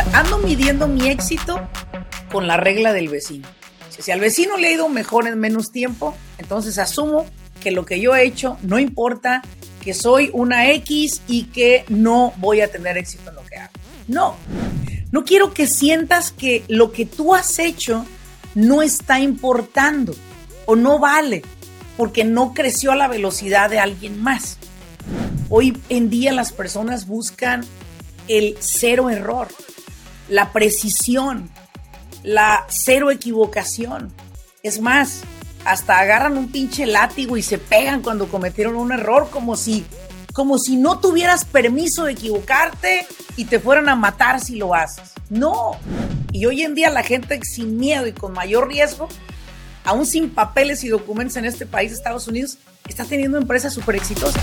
ando midiendo mi éxito con la regla del vecino. Si al vecino le ha ido mejor en menos tiempo, entonces asumo que lo que yo he hecho no importa, que soy una X y que no voy a tener éxito en lo que hago. No, no quiero que sientas que lo que tú has hecho no está importando o no vale porque no creció a la velocidad de alguien más. Hoy en día las personas buscan el cero error, la precisión, la cero equivocación. Es más, hasta agarran un pinche látigo y se pegan cuando cometieron un error como si como si no tuvieras permiso de equivocarte y te fueran a matar si lo haces. No. Y hoy en día la gente sin miedo y con mayor riesgo, aún sin papeles y documentos en este país, Estados Unidos, está teniendo empresas súper exitosas.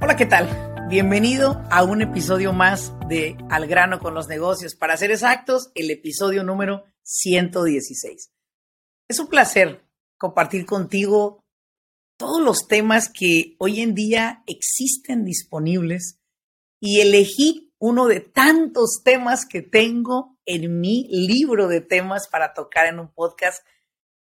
Hola, ¿qué tal? Bienvenido a un episodio más de Al grano con los negocios. Para ser exactos, el episodio número 116. Es un placer compartir contigo todos los temas que hoy en día existen disponibles y elegí uno de tantos temas que tengo en mi libro de temas para tocar en un podcast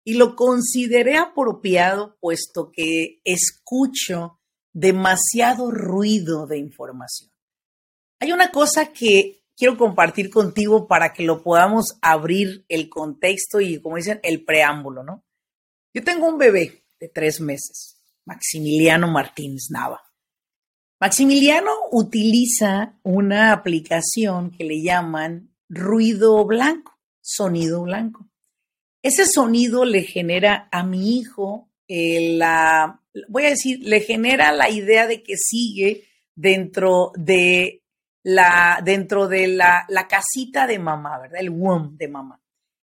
y lo consideré apropiado puesto que escucho demasiado ruido de información. Hay una cosa que quiero compartir contigo para que lo podamos abrir el contexto y, como dicen, el preámbulo, ¿no? Yo tengo un bebé de tres meses, Maximiliano Martínez Nava. Maximiliano utiliza una aplicación que le llaman ruido blanco, sonido blanco. Ese sonido le genera a mi hijo eh, la, voy a decir, le genera la idea de que sigue dentro de la, dentro de la, la casita de mamá, ¿verdad? El womb de mamá.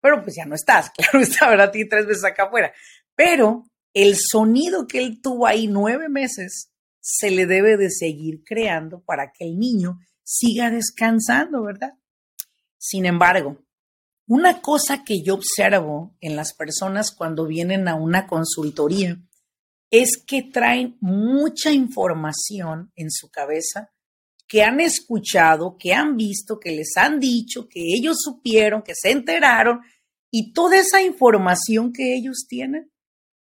Pero pues ya no estás, claro está, ¿verdad? Tiene tres veces acá afuera. Pero el sonido que él tuvo ahí nueve meses se le debe de seguir creando para que el niño siga descansando, ¿verdad? Sin embargo, una cosa que yo observo en las personas cuando vienen a una consultoría es que traen mucha información en su cabeza que han escuchado, que han visto, que les han dicho, que ellos supieron, que se enteraron, y toda esa información que ellos tienen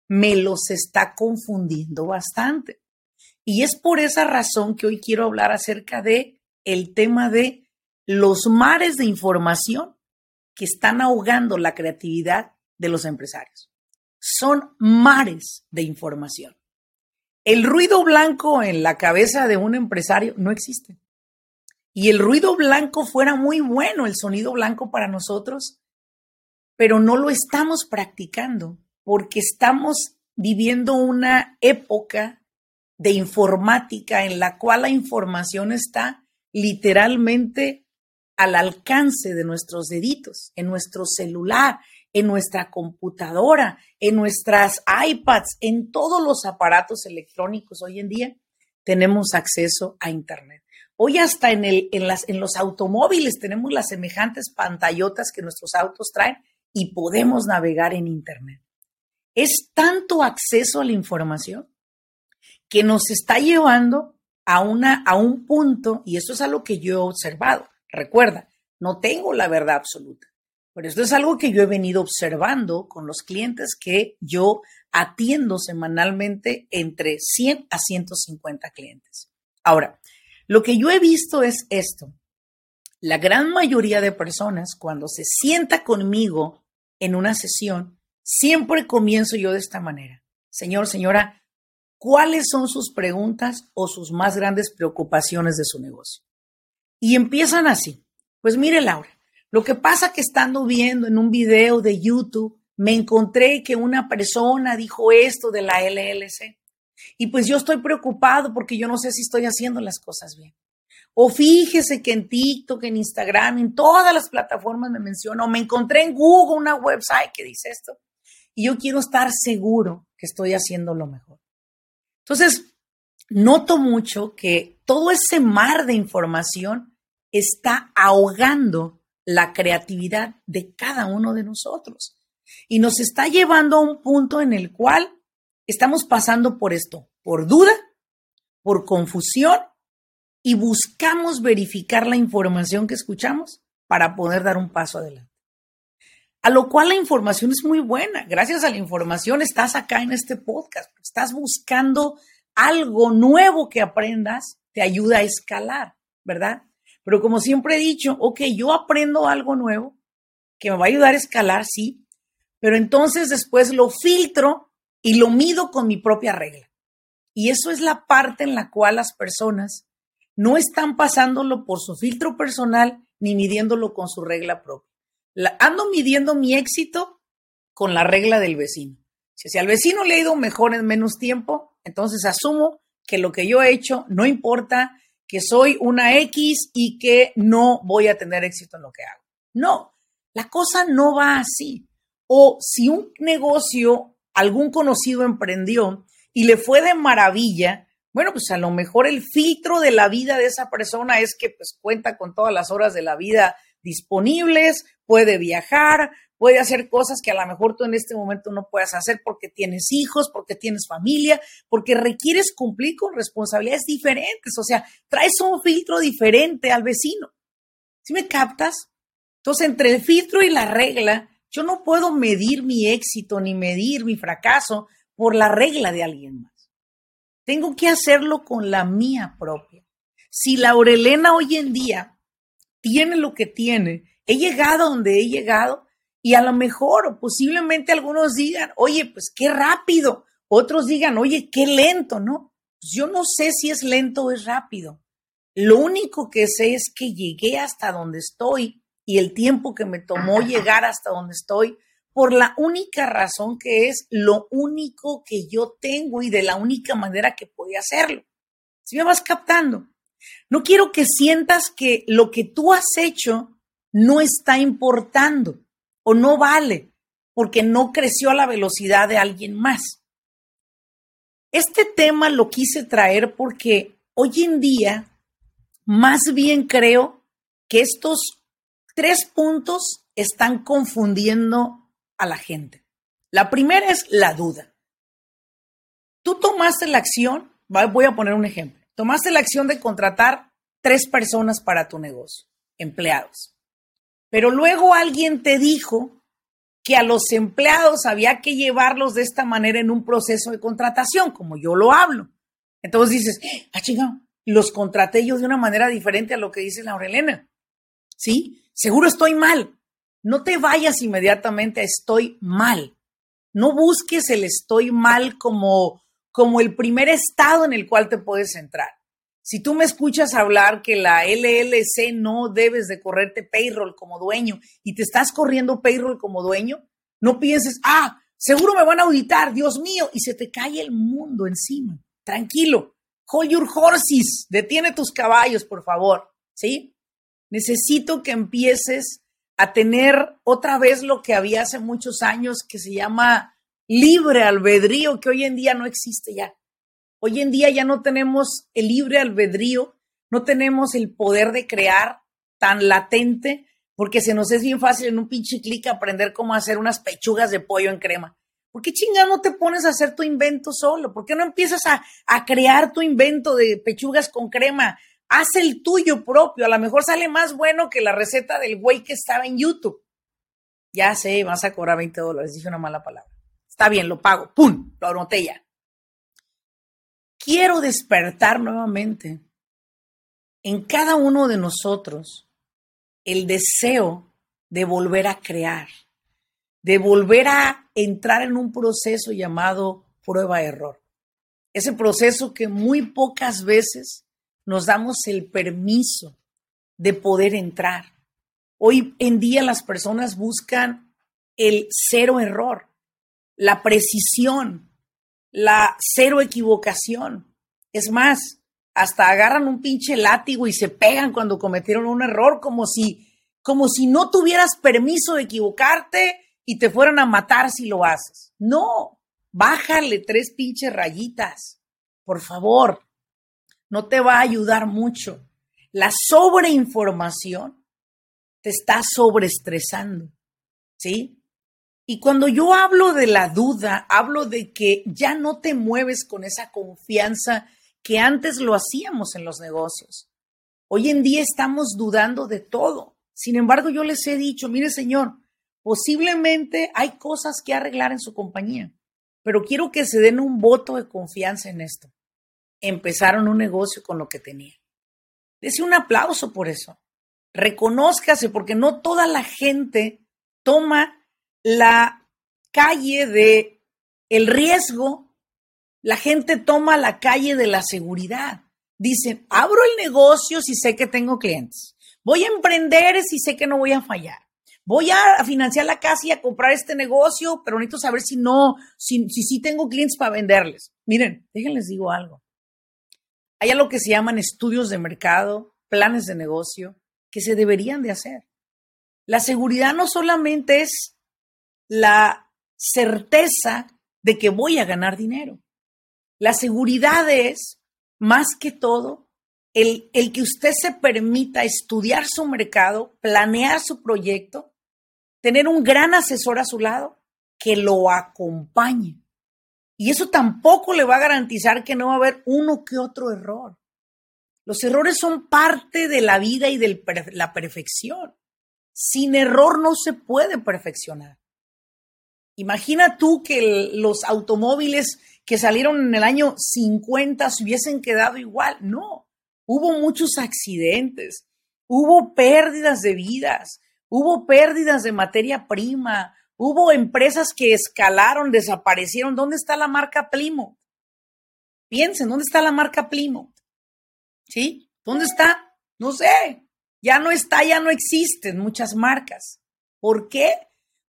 me los está confundiendo bastante. Y es por esa razón que hoy quiero hablar acerca de el tema de los mares de información que están ahogando la creatividad de los empresarios. Son mares de información. El ruido blanco en la cabeza de un empresario no existe. Y el ruido blanco fuera muy bueno, el sonido blanco para nosotros, pero no lo estamos practicando porque estamos viviendo una época de informática en la cual la información está literalmente al alcance de nuestros deditos, en nuestro celular, en nuestra computadora, en nuestras iPads, en todos los aparatos electrónicos hoy en día tenemos acceso a Internet. Hoy hasta en, los automóviles tenemos las semejantes pantallotas que nuestros autos traen y podemos navegar en Internet. Es tanto acceso a la información que nos está llevando a, una, a un punto, y esto es algo que yo he observado. Recuerda, no tengo la verdad absoluta, pero esto es algo que yo he venido observando con los clientes que yo atiendo semanalmente entre 100 a 150 clientes. Ahora, lo que yo he visto es esto. La gran mayoría de personas, cuando se sienta conmigo en una sesión, siempre comienzo yo de esta manera. Señor, señora, cuáles son sus preguntas o sus más grandes preocupaciones de su negocio. Y empiezan así. Pues mire, Laura, Lo que pasa que estando viendo en un video de YouTube, me encontré que una persona dijo esto de la LLC. Y pues yo estoy preocupado porque yo no sé si estoy haciendo las cosas bien. O fíjese que en TikTok, en Instagram, en todas las plataformas me menciona, o me encontré en Google una website que dice esto. Y yo quiero estar seguro que estoy haciendo lo mejor. Entonces, noto mucho que todo ese mar de información está ahogando la creatividad de cada uno de nosotros y nos está llevando a un punto en el cual estamos pasando por esto, por duda, por confusión y buscamos verificar la información que escuchamos para poder dar un paso adelante. A lo cual la información es muy buena. Gracias a la información estás acá en este podcast. Estás buscando algo nuevo que aprendas, te ayuda a escalar, ¿verdad? Pero como siempre he dicho, ok, yo aprendo algo nuevo que me va a ayudar a escalar, sí, pero entonces después lo filtro y lo mido con mi propia regla. Y eso es la parte en la cual las personas no están pasándolo por su filtro personal ni midiéndolo con su regla propia. Ando midiendo mi éxito con la regla del vecino. Si, al vecino le ha ido mejor en menos tiempo, entonces asumo que lo que yo he hecho no importa que soy una X y que no voy a tener éxito en lo que hago. No, la cosa no va así. O si un negocio, algún conocido emprendió y le fue de maravilla, bueno, pues a lo mejor el filtro de la vida de esa persona es que pues cuenta con todas las horas de la vida disponibles, puede viajar, puede hacer cosas que a lo mejor tú en este momento no puedas hacer porque tienes hijos, porque tienes familia, porque requieres cumplir con responsabilidades diferentes. O sea, traes un filtro diferente al vecino. ¿Sí me captas? Entonces, entre el filtro y la regla, yo no puedo medir mi éxito ni medir mi fracaso por la regla de alguien más. Tengo que hacerlo con la mía propia. Si Laurelena hoy en día tiene lo que tiene, he llegado donde he llegado, y a lo mejor, posiblemente algunos digan, oye, pues qué rápido. Otros digan, oye, qué lento, ¿no? Pues yo no sé si es lento o es rápido. Lo único que sé es que llegué hasta donde estoy y el tiempo que me tomó llegar hasta donde estoy por la única razón que es lo único que yo tengo y de la única manera que podía hacerlo. Si me vas captando, no quiero que sientas que lo que tú has hecho no está importando o no vale porque no creció a la velocidad de alguien más. Este tema lo quise traer porque hoy en día más bien creo que estos tres puntos están confundiendo a la gente. La primera es la duda. Tú tomaste la acción, voy a poner un ejemplo, tomaste la acción de contratar tres personas para tu negocio, empleados. Pero luego alguien te dijo que a los empleados había que llevarlos de esta manera en un proceso de contratación, como yo lo hablo. Entonces dices, ah, chingado, los contraté yo de una manera diferente a lo que dice Laurelena. ¿Sí? Seguro estoy mal. No te vayas inmediatamente a estoy mal. No busques el estoy mal como, como el primer estado en el cual te puedes entrar. Si tú me escuchas hablar que la LLC no debes de correrte payroll como dueño y te estás corriendo payroll como dueño, no pienses, ah, seguro me van a auditar, Dios mío, y se te cae el mundo encima. Tranquilo, hold your horses, detiene tus caballos, por favor, ¿sí? Necesito que empieces a tener otra vez lo que había hace muchos años que se llama libre albedrío, que hoy en día no existe ya. Hoy en día ya no tenemos el libre albedrío, no tenemos el poder de crear tan latente, porque se nos es bien fácil en un pinche clic aprender cómo hacer unas pechugas de pollo en crema. ¿Por qué chingado no te pones a hacer tu invento solo? ¿Por qué no empiezas a, a crear tu invento de pechugas con crema? Haz el tuyo propio. A lo mejor sale más bueno que la receta del güey que estaba en YouTube. Ya sé, vas a cobrar 20 dólares. Dije una mala palabra. Está bien, lo pago. ¡Pum! Lo anoté ya quiero despertar nuevamente en cada uno de nosotros el deseo de volver a crear, de volver a entrar en un proceso llamado prueba-error. Ese proceso que muy pocas veces nos damos el permiso de poder entrar. Hoy en día las personas buscan el cero error, la precisión, la cero equivocación. Es más, hasta agarran un pinche látigo y se pegan cuando cometieron un error, como si, como si no tuvieras permiso de equivocarte y te fueran a matar si lo haces. No, bájale tres pinches rayitas, por favor. No te va a ayudar mucho. La sobreinformación te está sobreestresando, ¿sí? Y cuando yo hablo de la duda, hablo de que ya no te mueves con esa confianza que antes lo hacíamos en los negocios. Hoy en día estamos dudando de todo. Sin embargo, yo les he dicho, mire señor, posiblemente hay cosas que arreglar en su compañía, pero quiero que se den un voto de confianza en esto. Empezaron un negocio con lo que tenía. Dese un aplauso por eso. Reconózcase, porque no toda la gente toma la calle de el riesgo, la gente toma la calle de la seguridad. Dicen, abro el negocio si sé que tengo clientes. Voy a emprender si sé que no voy a fallar. Voy a financiar la casa y a comprar este negocio, pero necesito saber si no, si sí si, tengo clientes para venderles. Miren, déjenles digo algo. Hay algo que se llaman estudios de mercado, planes de negocio, que se deberían de hacer. La seguridad no solamente es la certeza de que voy a ganar dinero. La seguridad es, más que todo, el, el, que usted se permita estudiar su mercado, planear su proyecto, tener un gran asesor a su lado que lo acompañe. Y eso tampoco le va a garantizar que no va a haber uno que otro error. Los errores son parte de la vida y de la perfección. Sin error no se puede perfeccionar. Imagina tú que los automóviles que salieron en el año 50 se hubiesen quedado igual. No, hubo muchos accidentes, hubo pérdidas de vidas, hubo pérdidas de materia prima, hubo empresas que escalaron, desaparecieron. ¿Dónde está la marca Plymouth? Piensen, ¿dónde está la marca Plymouth? ¿Sí? ¿Dónde está? No sé. Ya no está, ya no existen muchas marcas. ¿Por qué?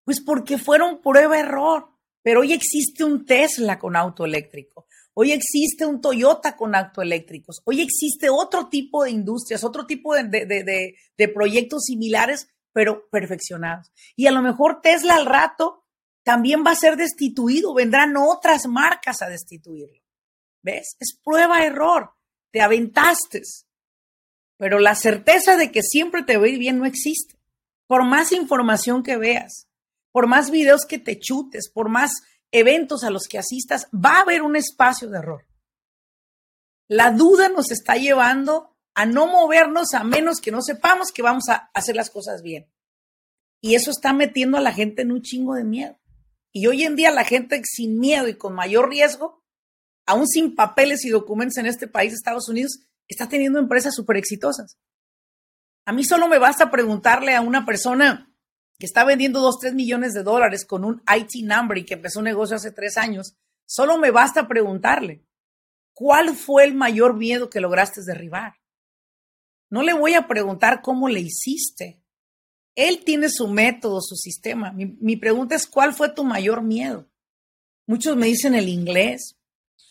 Pues porque fueron prueba-error. Pero hoy existe un Tesla con auto eléctrico. Hoy existe un Toyota con auto eléctricos. Hoy existe otro tipo de industrias, otro tipo de, de, de, proyectos similares, pero perfeccionados. Y a lo mejor Tesla al rato también va a ser destituido. Vendrán otras marcas a destituirlo. ¿Ves? Es prueba-error. Te aventaste. Pero la certeza de que siempre te va a bien no existe. Por más información que veas, por más videos que te chutes, por más eventos a los que asistas, va a haber un espacio de error. La duda nos está llevando a no movernos a menos que no sepamos que vamos a hacer las cosas bien. Y eso está metiendo a la gente en un chingo de miedo. Y hoy en día la gente sin miedo y con mayor riesgo, aún sin papeles y documentos en este país, Estados Unidos, está teniendo empresas súper exitosas. A mí solo me basta preguntarle a una persona, que está vendiendo 2, 3 millones de dólares con un IT number y que empezó un negocio hace tres años, solo me basta preguntarle, ¿cuál fue el mayor miedo que lograste derribar? No le voy a preguntar cómo le hiciste. Él tiene su método, su sistema. Mi, mi pregunta es, ¿cuál fue tu mayor miedo? Muchos me dicen el inglés,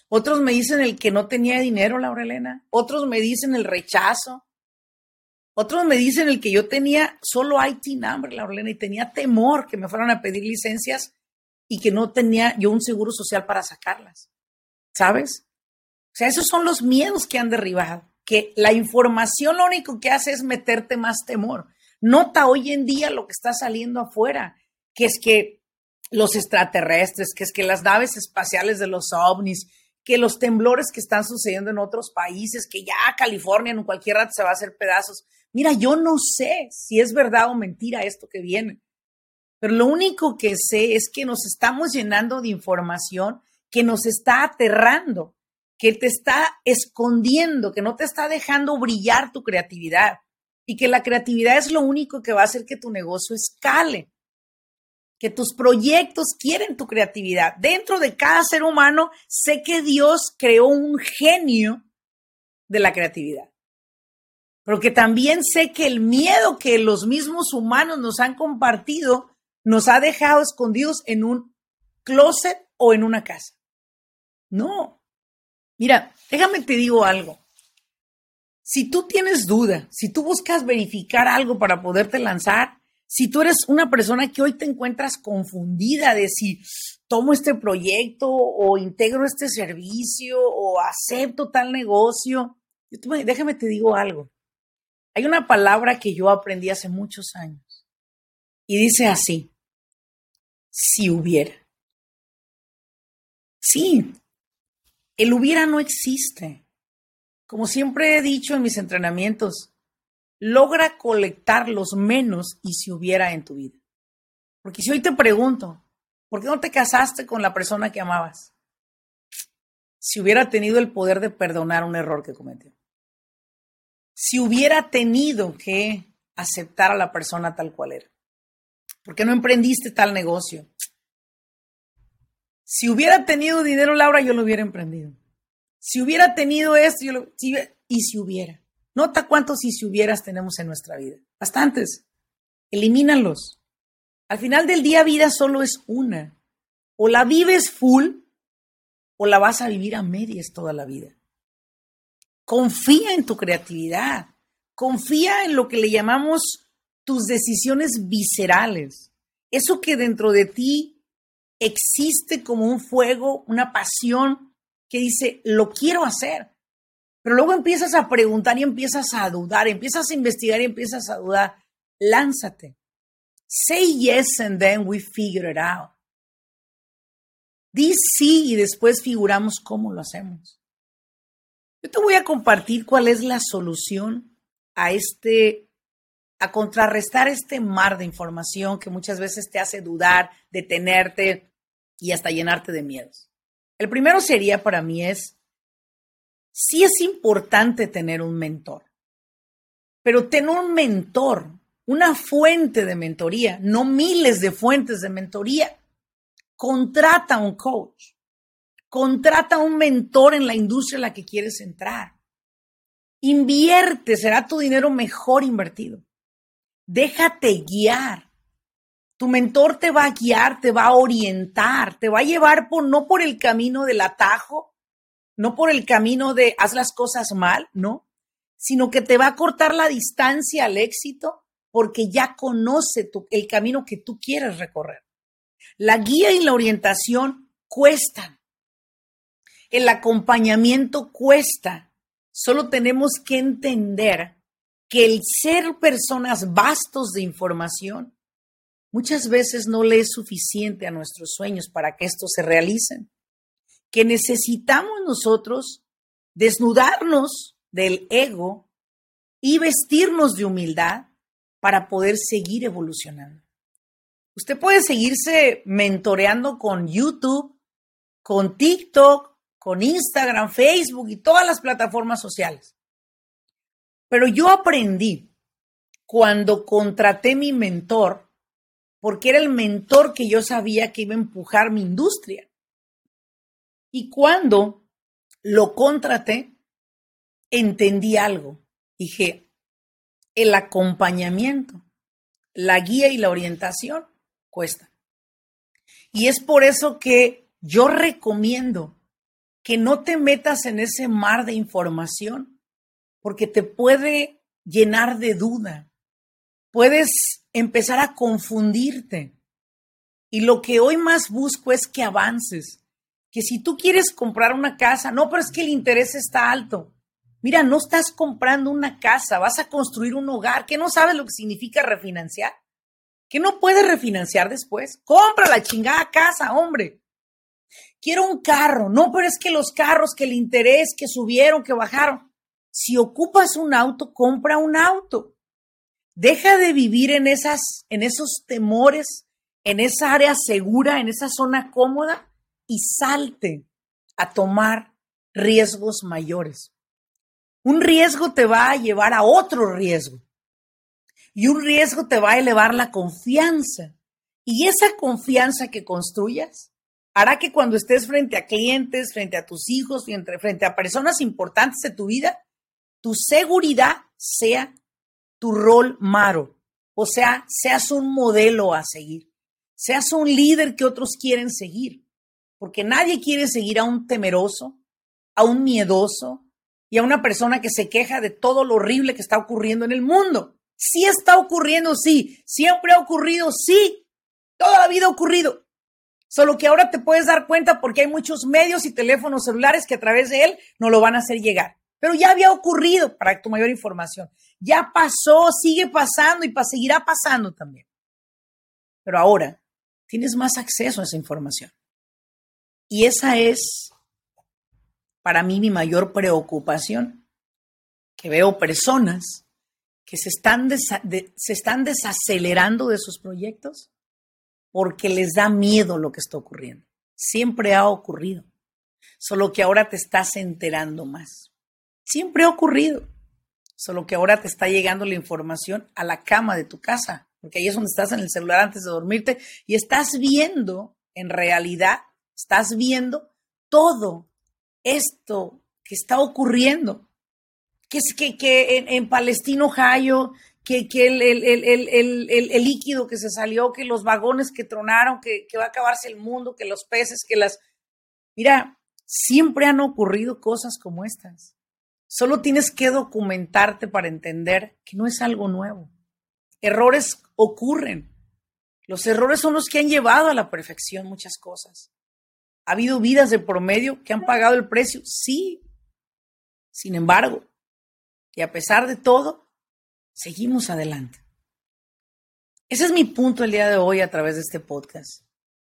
otros me dicen el que no tenía dinero, Laura Elena, otros me dicen el rechazo, otros me dicen el que yo tenía solo IT number, la Orlena, y tenía temor que me fueran a pedir licencias y que no tenía yo un seguro social para sacarlas. ¿Sabes? O sea, esos son los miedos que han derribado, que la información lo único que hace es meterte más temor. Nota hoy en día lo que está saliendo afuera, que es que los extraterrestres, que es que las naves espaciales de los ovnis, que los temblores que están sucediendo en otros países, que ya California en cualquier rato se va a hacer pedazos. Mira, yo no sé si es verdad o mentira esto que viene, pero lo único que sé es que nos estamos llenando de información que nos está aterrando, que te está escondiendo, que no te está dejando brillar tu creatividad y que la creatividad es lo único que va a hacer que tu negocio escale, que tus proyectos quieren tu creatividad. Dentro de cada ser humano, sé que Dios creó un genio de la creatividad. pero que también sé que el miedo que los mismos humanos nos han compartido nos ha dejado escondidos en un closet o en una casa. No. Mira, déjame te digo algo. Si tú tienes duda, si tú buscas verificar algo para poderte lanzar, si tú eres una persona que hoy te encuentras confundida de si tomo este proyecto o integro este servicio o acepto tal negocio, déjame te digo algo. Hay una palabra que yo aprendí hace muchos años y dice así, si hubiera. Sí, el hubiera no existe. Como siempre he dicho en mis entrenamientos, logra colectar los menos y si hubiera en tu vida. Porque si hoy te pregunto, ¿por qué no te casaste con la persona que amabas? Si hubiera tenido el poder de perdonar un error que cometió si hubiera tenido que aceptar a la persona tal cual era? ¿Por qué no emprendiste tal negocio? Si hubiera tenido dinero, Laura, yo lo hubiera emprendido. Si hubiera tenido esto, yo lo, y si hubiera. Nota cuántos y si hubieras tenemos en nuestra vida. Bastantes. Elimínalos. Al final del día, vida solo es una. O la vives full o la vas a vivir a medias toda la vida. Confía en tu creatividad. Confía en lo que le llamamos tus decisiones viscerales. Eso que dentro de ti existe como un fuego, una pasión que dice, lo quiero hacer. Pero luego empiezas a preguntar y empiezas a dudar, empiezas a investigar y empiezas a dudar. Lánzate. Say yes and then we figure it out. Di sí y después figuramos cómo lo hacemos. Yo te voy a compartir cuál es la solución a este, a contrarrestar este mar de información que muchas veces te hace dudar, detenerte y hasta llenarte de miedos. El primero sería para mí es, sí es importante tener un mentor, pero tener un mentor, una fuente de mentoría, no miles de fuentes de mentoría. Contrata un coach. Contrata un mentor en la industria en la que quieres entrar. Invierte, será tu dinero mejor invertido. Déjate guiar. Tu mentor te va a guiar, te va a orientar, te va a llevar por no por el camino del atajo, no por el camino de haz las cosas mal, no, sino que te va a cortar la distancia al éxito porque ya conoce el camino que tú quieres recorrer. La guía y la orientación cuestan. El acompañamiento cuesta. Solo tenemos que entender que el ser personas vastos de información muchas veces no le es suficiente a nuestros sueños para que estos se realicen. Que necesitamos nosotros desnudarnos del ego y vestirnos de humildad para poder seguir evolucionando. Usted puede seguirse mentoreando con YouTube, con TikTok, con Instagram, Facebook y todas las plataformas sociales. Pero yo aprendí cuando contraté mi mentor, porque era el mentor que yo sabía que iba a empujar mi industria. Y cuando lo contraté, entendí algo. Dije, el acompañamiento, la guía y la orientación cuesta. Y es por eso que yo recomiendo que no te metas en ese mar de información, porque te puede llenar de duda. Puedes empezar a confundirte. Y lo que hoy más busco es que avances. Que si tú quieres comprar una casa, no, pero es que el interés está alto. Mira, no estás comprando una casa, vas a construir un hogar, que no sabes lo que significa refinanciar, que no puedes refinanciar después. Compra la chingada casa, hombre quiero un carro. No, pero es que los carros, que el interés, que subieron, que bajaron. Si ocupas un auto, compra un auto. Deja de vivir en esas, en esos temores, en esa área segura, en esa zona cómoda y salte a tomar riesgos mayores. Un riesgo te va a llevar a otro riesgo. Y un riesgo te va a elevar la confianza. Y esa confianza que construyas hará que cuando estés frente a clientes, frente a tus hijos, frente, a personas importantes de tu vida, tu seguridad sea tu rol maro, o sea, seas un modelo a seguir, seas un líder que otros quieren seguir, porque nadie quiere seguir a un temeroso, a un miedoso y a una persona que se queja de todo lo horrible que está ocurriendo en el mundo. Sí está ocurriendo, sí, siempre ha ocurrido, sí, toda la vida ha ocurrido. Solo que ahora te puedes dar cuenta porque hay muchos medios y teléfonos celulares que a través de él no lo van a hacer llegar. Pero ya había ocurrido para tu mayor información. Ya pasó, sigue pasando y seguirá pasando también. Pero ahora tienes más acceso a esa información. Y esa es para mí mi mayor preocupación, que veo personas que se están, se están desacelerando de sus proyectos porque les da miedo lo que está ocurriendo. Siempre ha ocurrido, solo que ahora te estás enterando más. Siempre ha ocurrido, solo que ahora te está llegando la información a la cama de tu casa, porque ahí es donde estás en el celular antes de dormirte y estás viendo, en realidad, estás viendo todo esto que está ocurriendo. Que es que, que en, Palestino, Ohio, que, el, líquido que se salió, que los vagones que tronaron, que, que va a acabarse el mundo, que los peces, que las... Mira, siempre han ocurrido cosas como estas. Solo tienes que documentarte para entender que no es algo nuevo. Errores ocurren. Los errores son los que han llevado a la perfección muchas cosas. ¿Ha habido vidas de promedio que han pagado el precio? Sí. Sin embargo, y a pesar de todo, seguimos adelante. Ese es mi punto el día de hoy a través de este podcast.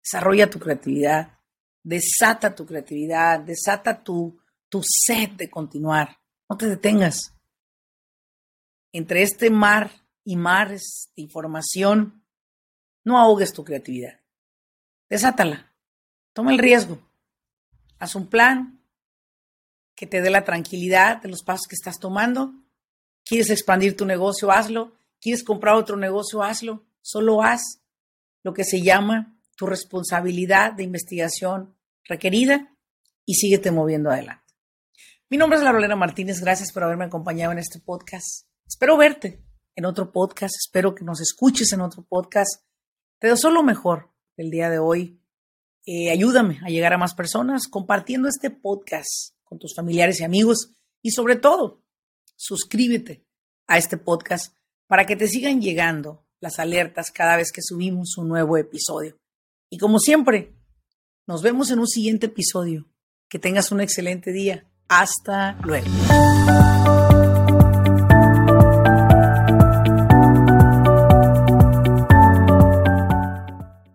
Desarrolla tu creatividad, desata tu creatividad, desata tu, tu sed de continuar. No te detengas. Entre este mar y mares de información, no ahogues tu creatividad. Desátala. Toma el riesgo. Haz un plan que te dé la tranquilidad de los pasos que estás tomando ¿Quieres expandir tu negocio? Hazlo. ¿Quieres comprar otro negocio? Hazlo. Solo haz lo que se llama tu responsabilidad de investigación requerida y síguete moviendo adelante. Mi nombre es Larolena Martínez. Gracias por haberme acompañado en este podcast. Espero verte en otro podcast. Espero que nos escuches en otro podcast. Te deseo lo mejor el día de hoy. Eh, ayúdame a llegar a más personas compartiendo este podcast con tus familiares y amigos y sobre todo suscríbete a este podcast para que te sigan llegando las alertas cada vez que subimos un nuevo episodio. Y como siempre, nos vemos en un siguiente episodio. Que tengas un excelente día. Hasta luego.